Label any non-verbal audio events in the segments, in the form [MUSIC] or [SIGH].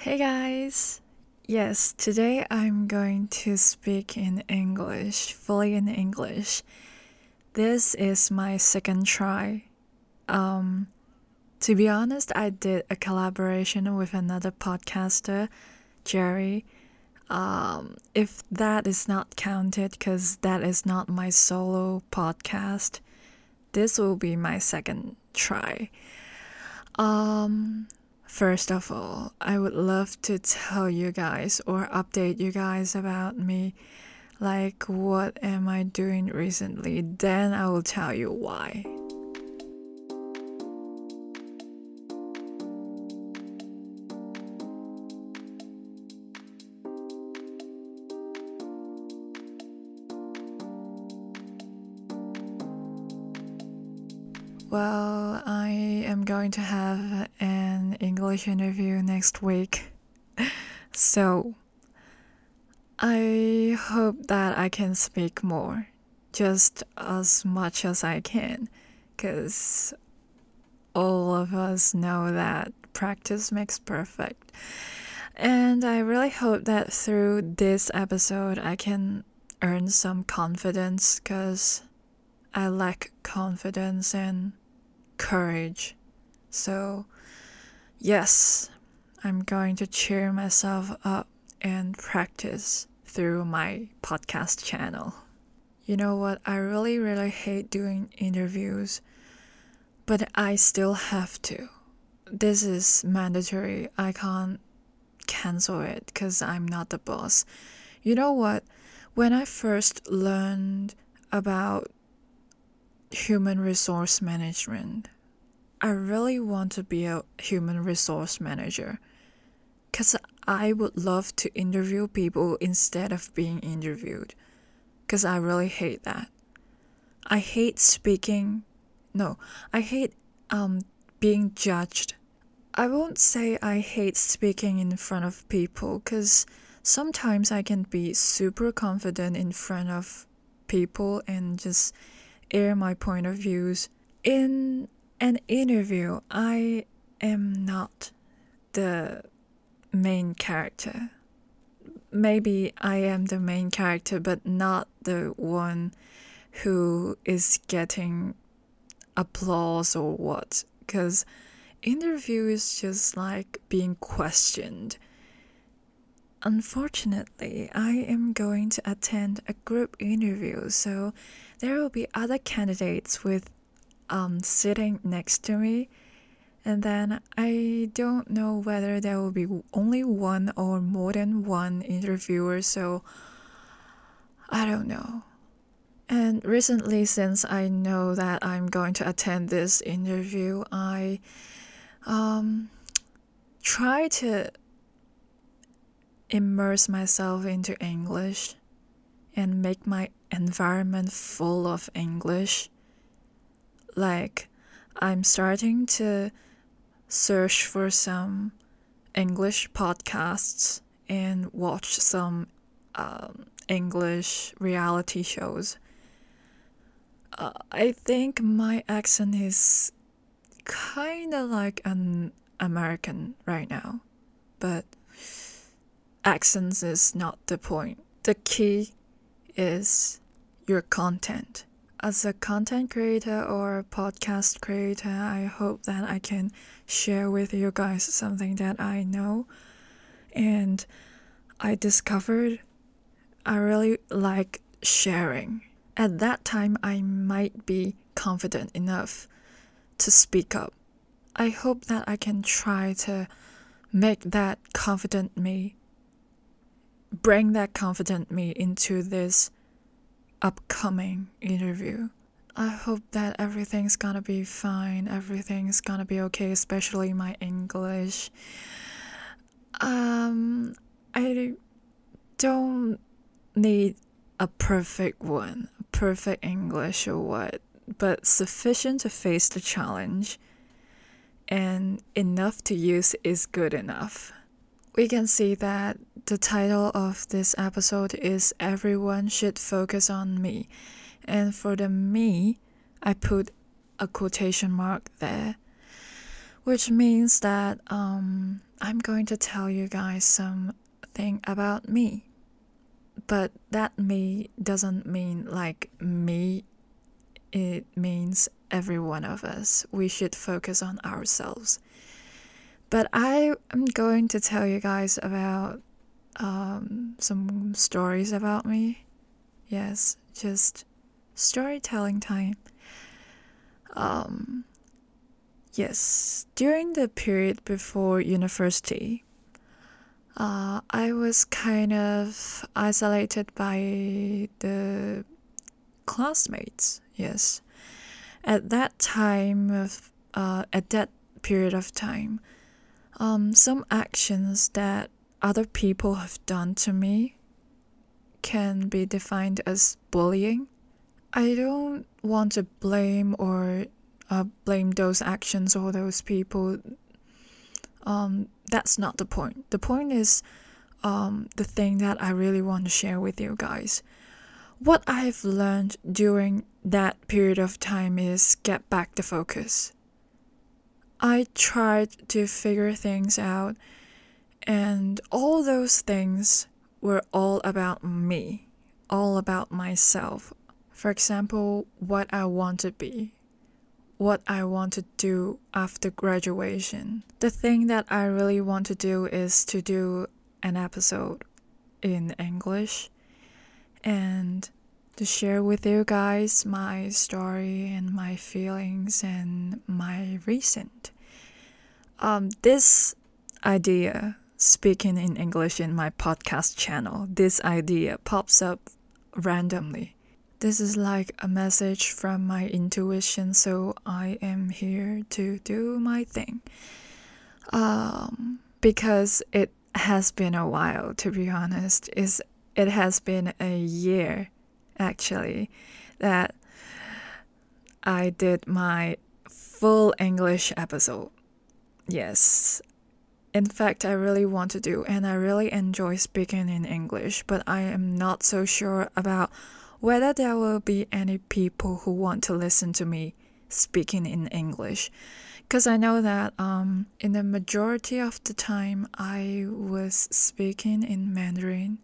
Hey guys! Yes, today I'm going to speak in English, fully in English. This is my second try. Um, to be honest, I did a collaboration with another podcaster, Jerry. Um, if that is not counted, because that is not my solo podcast, this will be my second try. Um, first of all, I would love to tell you guys or update you guys about me. Like, what am I doing recently? Then I will tell you why. Well, I am going to have English interview next week. [LAUGHS] So, I hope that I can speak more, just as much as I can, because all of us know that practice makes perfect. And I really hope that through this episode, I can earn some confidence because I lack confidence and courage. So, yes, I'm going to cheer myself up and practice through my podcast channel. You know what? I really, really hate doing interviews, but I still have to. This is mandatory. I can't cancel it because I'm not the boss. You know what? When I first learned about human resource management. I really want to be a human resource manager because I would love to interview people instead of being interviewed because I really hate that. I hate speaking. No, I hate um, being judged. I won't say I hate speaking in front of people because sometimes I can be super confident in front of people and just air my point of views. In an interview, I am not the main character. Maybe I am the main character, but not the one who is getting applause or what. Because interview is just like being questioned. Unfortunately, I am going to attend a group interview, so there will be other candidates with um, sitting next to me, and then I don't know whether there will be only one or more than one interviewer, so I don't know. And recently, since I know that I'm going to attend this interview, I um, try to immerse myself into English and make my environment full of English. Like, I'm starting to search for some English podcasts and watch some um, English reality shows. Uh, I think my accent is kind of like an American right now, but accents is not the point. The key is your content. As a content creator or podcast creator, I hope that I can share with you guys something that I know and I discovered I really like sharing. At that time, I might be confident enough to speak up. I hope that I can try to make that confident me bring that confident me into this upcoming interview. I hope that everything's gonna be fine, everything's gonna be okay, especially my English. Um, I don't need a perfect one, perfect English or what, but sufficient to face the challenge and enough to use is good enough. We can see that the title of this episode is Everyone Should Focus on Me. And for the me, I put a quotation mark there, which means that um, I'm going to tell you guys something about me. But that me doesn't mean like me, it means every one of us. We should focus on ourselves. But I am going to tell you guys about um, some stories about me. Yes, just storytelling time. Um, yes, during the period before university, uh, I was kind of isolated by the classmates. Yes, at that time of uh, at that period of time, um, some actions that other people have done to me can be defined as bullying. I don't want to blame or uh, blame those actions or those people. Um, that's not the point. The point is um, the thing that I really want to share with you guys. What I've learned during that period of time is get back the focus. I tried to figure things out, and all those things were all about me, all about myself. For example, what I want to be, what I want to do after graduation. The thing that I really want to do is to do an episode in English and to share with you guys my story and my feelings and my recent. Um, this idea speaking in English in my podcast channel, this idea pops up randomly. This is like a message from my intuition, so I am here to do my thing. Um, because it has been a while, to be honest. Is it has been a year, actually, that I did my full English episode. Yes, in fact, I really want to do, and I really enjoy speaking in English, but I am not so sure about whether there will be any people who want to listen to me speaking in English. Because I know that um, in the majority of the time I was speaking in Mandarin.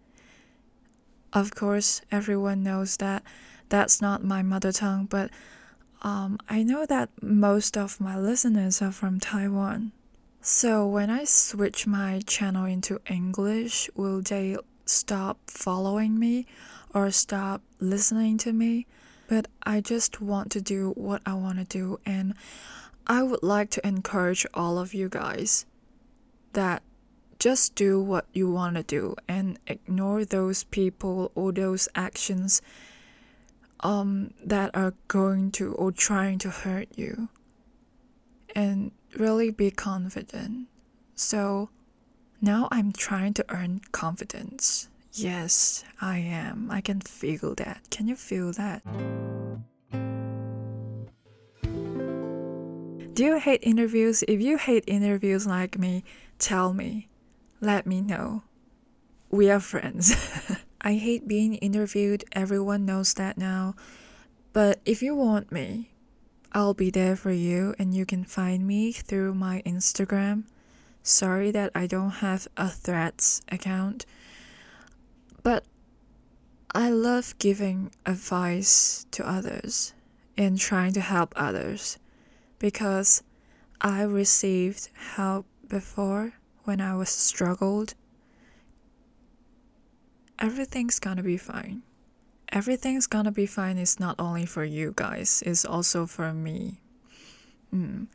Of course, everyone knows that that's not my mother tongue, but um, I know that most of my listeners are from Taiwan. So when I switch my channel into English, will they stop following me or stop listening to me? But I just want to do what I want to do and I would like to encourage all of you guys that just do what you want to do and ignore those people or those actions um, that are going to or trying to hurt you. And really be confident. So now I'm trying to earn confidence. Yes, I am. I can feel that. Can you feel that? Do you hate interviews? If you hate interviews like me, tell me. Let me know. We are friends. [LAUGHS] I hate being interviewed. Everyone knows that now. But if you want me, I'll be there for you, and you can find me through my Instagram. Sorry that I don't have a threads account, but I love giving advice to others and trying to help others because I received help before when I was struggled. Everything's gonna be fine everything's gonna be fine is not only for you guys, it's also for me. Mm.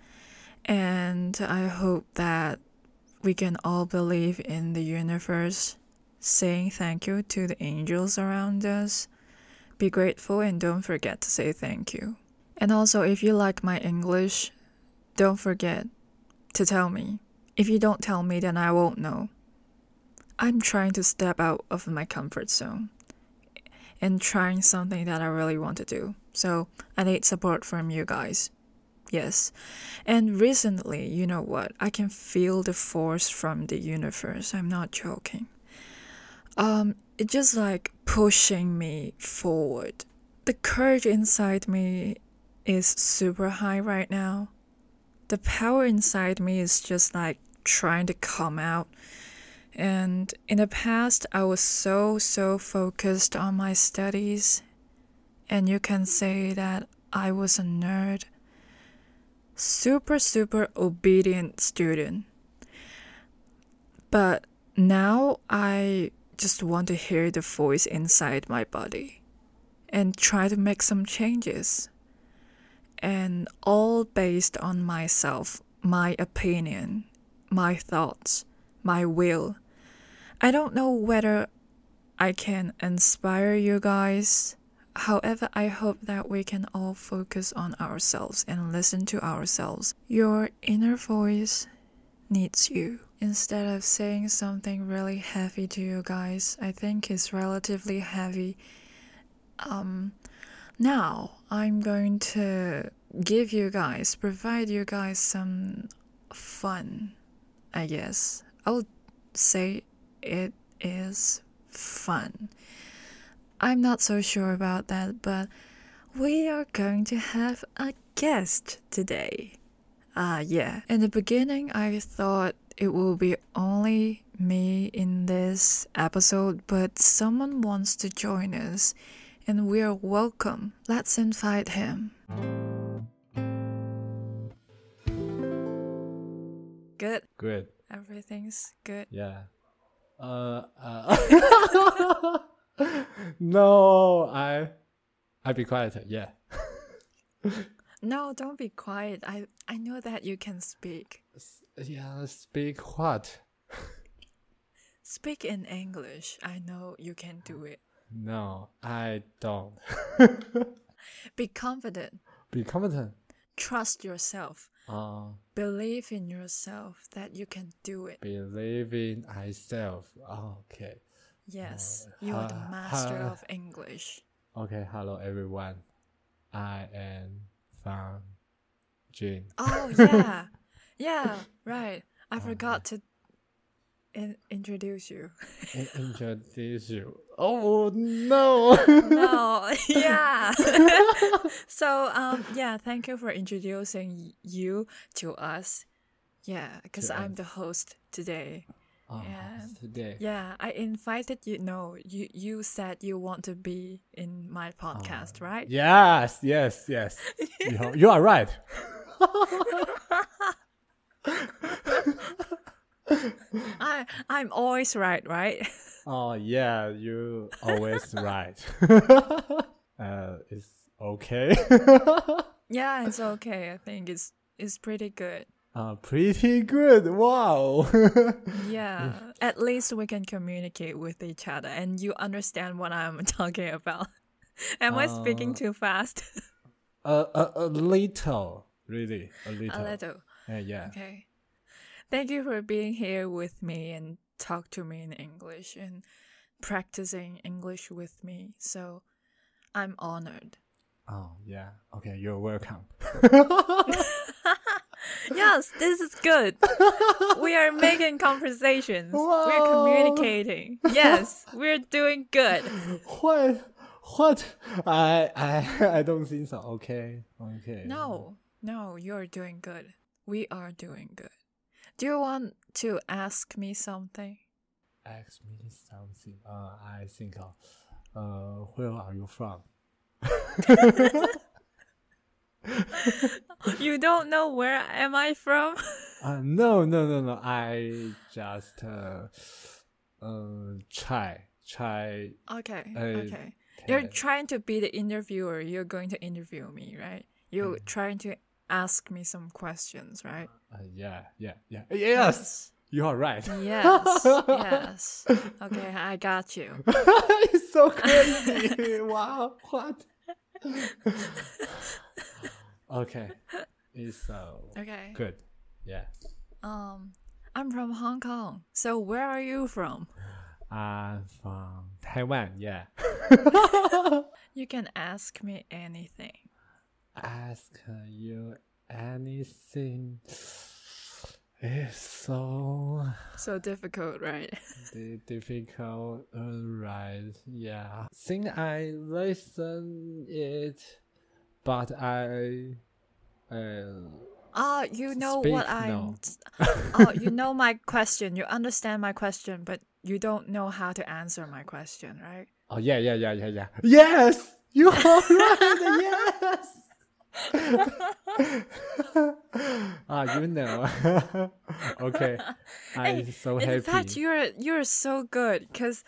And I hope that we can all believe in the universe, saying thank you to the angels around us. Be grateful and don't forget to say thank you. And also, if you like my English, don't forget to tell me. If you don't tell me, then I won't know. I'm trying to step out of my comfort zone and trying something that I really want to do. So I need support from you guys. Yes. And recently, you know what? I can feel the force from the universe. I'm not joking. Um, it's just like pushing me forward. The courage inside me is super high right now. The power inside me is just like trying to come out. And in the past, I was so, so focused on my studies. And you can say that I was a nerd. Super, super obedient student. But now I just want to hear the voice inside my body and try to make some changes. And all based on myself, my opinion, my thoughts, my will. I don't know whether I can inspire you guys. However, I hope that we can all focus on ourselves and listen to ourselves. Your inner voice needs you. Instead of saying something really heavy to you guys, I think it's relatively heavy. Um, now I'm going to give you guys, provide you guys some fun, I guess. I'll say it is fun. I'm not so sure about that, but we are going to have a guest today. Ah, uh, yeah. In the beginning, I thought it will be only me in this episode, but someone wants to join us, and we are welcome. Let's invite him. Good. Good. Everything's good. Yeah. Uh, uh [LAUGHS] no, I I be quiet. Yeah. [LAUGHS] no, don't be quiet. I I know that you can speak. Yeah, speak what? speak in English. I know you can do it. No, I don't. [LAUGHS] be confident. Be confident. Trust yourself. Uh, believe in yourself that you can do it. Believe in myself. okay. Yes, uh, you are the master of English. Okay, hello everyone. I am Fan Jun. Oh yeah, yeah, right. I forgot to in introduce you. introduce you. [LAUGHS] Oh no. no. [LAUGHS] Yeah. [LAUGHS] so um yeah, thank you for introducing you to us. Yeah, because I'm the host today. Oh, and today. Yeah, I invited you. No, you you said you want to be in my podcast, oh, right? Yes, yes, yes. you, you are right. I I'm always right, right? [LAUGHS] Oh yeah, you always right. [LAUGHS] uh, it's okay. [LAUGHS] yeah, it's okay. I think it's it's pretty good. Uh, pretty good. Wow. yeah, at least we can communicate with each other, and you understand what I'm talking about. Am uh, I speaking uh, too fast? a, a a little, really, a little. A little. Uh, yeah. Okay. Thank you for being here with me and talk to me in English and practicing English with me. So I'm honored. Oh, yeah. Okay, you're welcome. [LAUGHS] yes, this is good. we are making conversations. Wow. We're communicating. Yes, we're doing good. What? What? I I [LAUGHS] I don't think so. Okay. Okay. No. No, you're doing good. We are doing good. Do you want to ask me something? Ask me something. Uh, I think. Uh, uh where are you from? [LAUGHS] you don't know where am I from? [LAUGHS] uh, no, no, no, no. I just uh, uh try, try. Okay, uh, okay. You're trying to be the interviewer. You're going to interview me, right? You're mm. trying to ask me some questions, right? Uh, yeah, yeah, yeah. Yes, you are right. Yes, yes. [LAUGHS] Okay, I got you. [LAUGHS] it's so crazy. [LAUGHS] wow, what? okay, it's so okay. Good. Yeah. Um, I'm from Hong Kong. So where are you from? I'm from Taiwan. Yeah. you can ask me anything ask you anything is so so difficult, right? [LAUGHS] difficult, right? Yeah. Think I listen it, but I, uh, Oh, you know Speak what I'm. [LAUGHS] now. oh, you know my question. You understand my question, but you don't know how to answer my question, right? Oh yeah, yeah, yeah, yeah, yeah. Yes, you are right. [LAUGHS] yes. [LAUGHS] ah, you know. [LAUGHS] okay, I'm Hey, so happy. In fact, you're you're so good because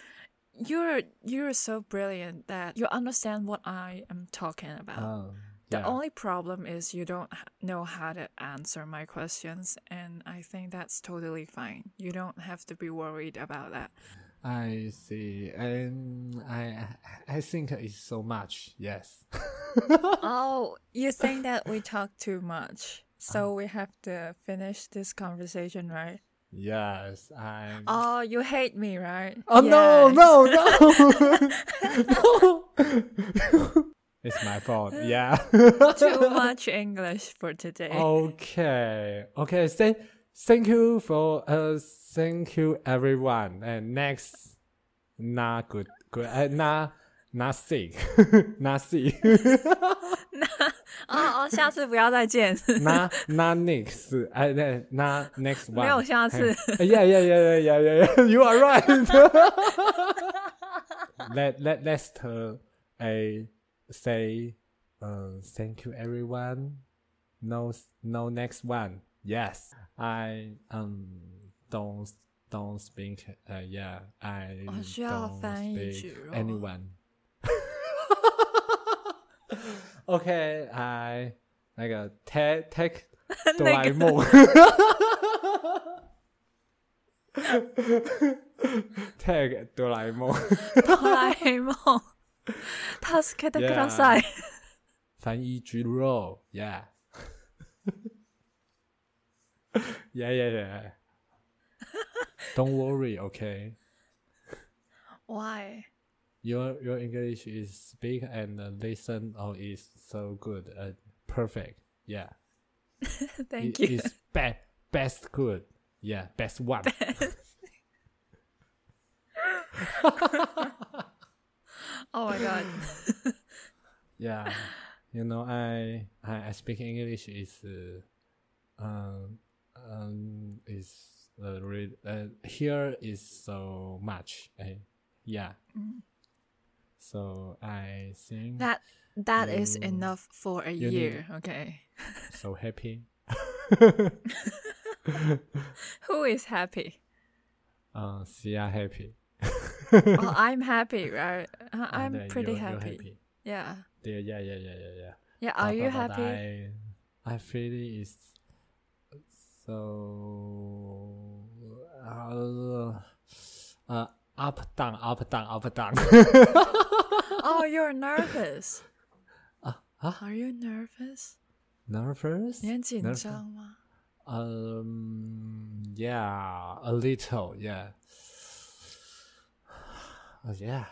you're you're so brilliant that you understand what I am talking about. Oh, The yeah. only problem is you don't know how to answer my questions, and I think that's totally fine. You don't have to be worried about that. I see, and I I think it's so much. Yes. [LAUGHS] [LAUGHS] oh, you think that we talk too much, so we have to finish this conversation, right? yes, I'm. Oh, you hate me, right? Oh no, Yes. no, no, [LAUGHS] [LAUGHS] no! it's my fault. Yeah. Too much English for today. Okay. Okay. Thank, thank you for uh, thank you everyone. And next, not good, good, uh, not not sick, [LAUGHS] not sick, [LAUGHS] 哦哦，下次不要再见。 not [LAUGHS] not next, uh, not next one. 没有下次 Hey, yeah, yeah, yeah, yeah, yeah, yeah, yeah. You are right. let let let's uh, a say uh, thank you everyone. No no next one. Yes, I um don't don't speak. Uh, yeah, I 我需要 don't 翻译 speak 句哦 anyone. okay, I 那个 take take 哆啦 A 梦。tag 哆啦 A 梦哆啦 A 梦，助けてください。翻译猪肉，yeah，yeah yeah Your your English is speak and listen oh is so good and perfect. Yeah. [LAUGHS] Thank It you. is be- best good. Yeah, best one. [LAUGHS] [LAUGHS] Oh my god. yeah. You know, I I, I speak English is uh, um um is uh, re- uh, here is so much. eh? yeah. So I think That that is You- enough for a you need- year. Okay. [LAUGHS] so happy. [LAUGHS] Who is happy? uh, Sia happy. well, I'm happy, [LAUGHS] right? I- Ah, I'm there, pretty you're- you're happy. happy. Yeah. Yeah, yeah, yeah, yeah, yeah, yeah. Yeah. Are But- you but- but happy? I, I feel is so uh, uh, up down, up down, up down. [LAUGHS] Oh, you're nervous. uh, huh? Are you nervous? Nervous? 你很紧 Nervous? 张吗？ Um, yeah, a little, yeah. Oh, yeah. [SIGHS]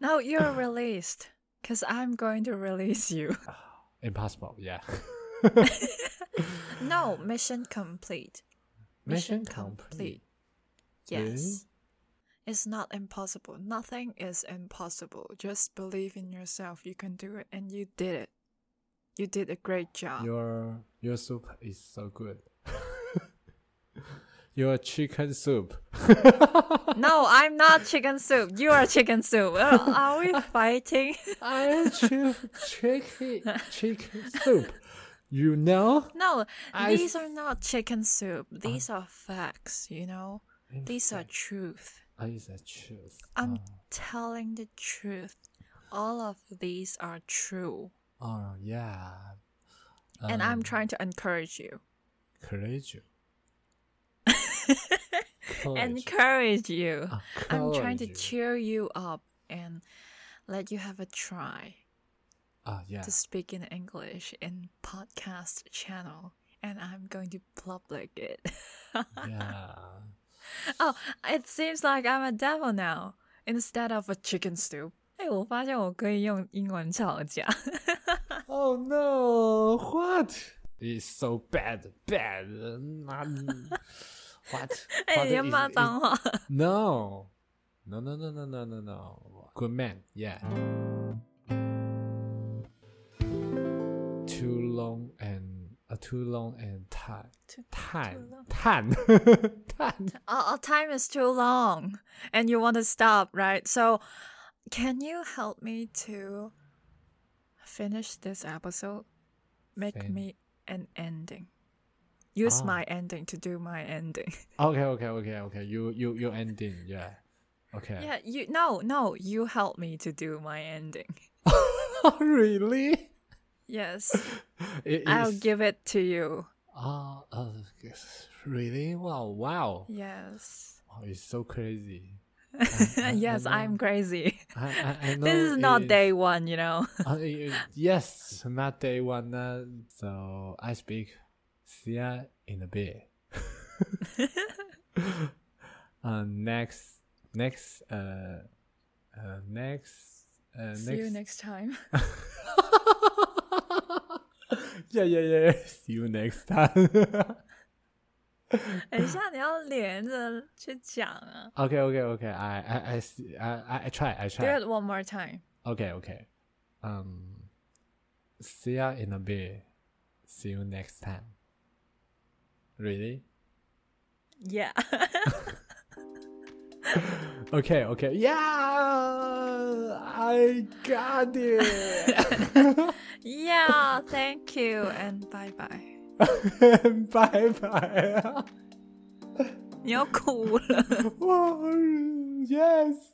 No, you're released. Cause I'm going to release you. [LAUGHS] [SIGHS] Impossible, yeah. [LAUGHS] No, mission complete. Mission complete. Yes. It's not impossible. Nothing is impossible. Just believe in yourself. You can do it, and you did it. You did a great job. Your your soup is so good. [LAUGHS] your chicken soup. [LAUGHS] No, I'm not chicken soup. You are chicken soup. Uh, are we fighting? [LAUGHS] I choose chicken chicken soup. You know? No, I these are not chicken soup. These are facts, you know? These are truth. Oh, is that truth? I'm telling the truth. All of these are true. Oh yeah. and Um, I'm trying to encourage you. Courage. [LAUGHS] Courage. Encourage you. Ah, I'm trying to cheer you up and let you have a try Ah yeah. to speak in English in podcast channel. And I'm going to public it. [LAUGHS] yeah. oh, it seems like I'm a devil now instead of a chicken stew. 哎，我发现我可以用英文吵架。 Oh no! What? It's so bad, bad. Not what? 哎， [LAUGHS] What 你要 is- 骂 is- 脏话。 No, no, no, no, no, no, no, no. Good man, yeah. Too long and uh, too long and time Too- time time time. Oh, time is too long and you want to stop, right? So, can you help me to finish this episode? Make Fin- me an ending. Use Ah. my ending to do my ending. [LAUGHS] Okay, okay, okay, okay. You you you ending, yeah. Okay. yeah, you no, no, you help me to do my ending. [LAUGHS] really? Yes, [LAUGHS] I'll give it to you. Oh, uh, yes. really? Wow, wow. Yes. Oh, it's so crazy. [LAUGHS] yes, know. I'm crazy. I, I, I [LAUGHS] This is not day one, you know. Uh, yes, not day one. Uh, so I speak. See ya in a bit. uh, next, next, uh, uh, next, uh, See you next. next time. [LAUGHS] yeah, yeah, yeah. yeah. [LAUGHS] See you next time. 等一下，你要连着去讲啊。 okay, okay, okay. I, I, I, see- I, I- I try. I Do try. it one more time. Okay, okay. Um, see ya in a bit. See you next time. Really? Yeah. [LAUGHS] Okay, okay. Yeah, I got it. [LAUGHS] yeah, thank you and bye bye. bye bye. 你要哭了。 wow, yes.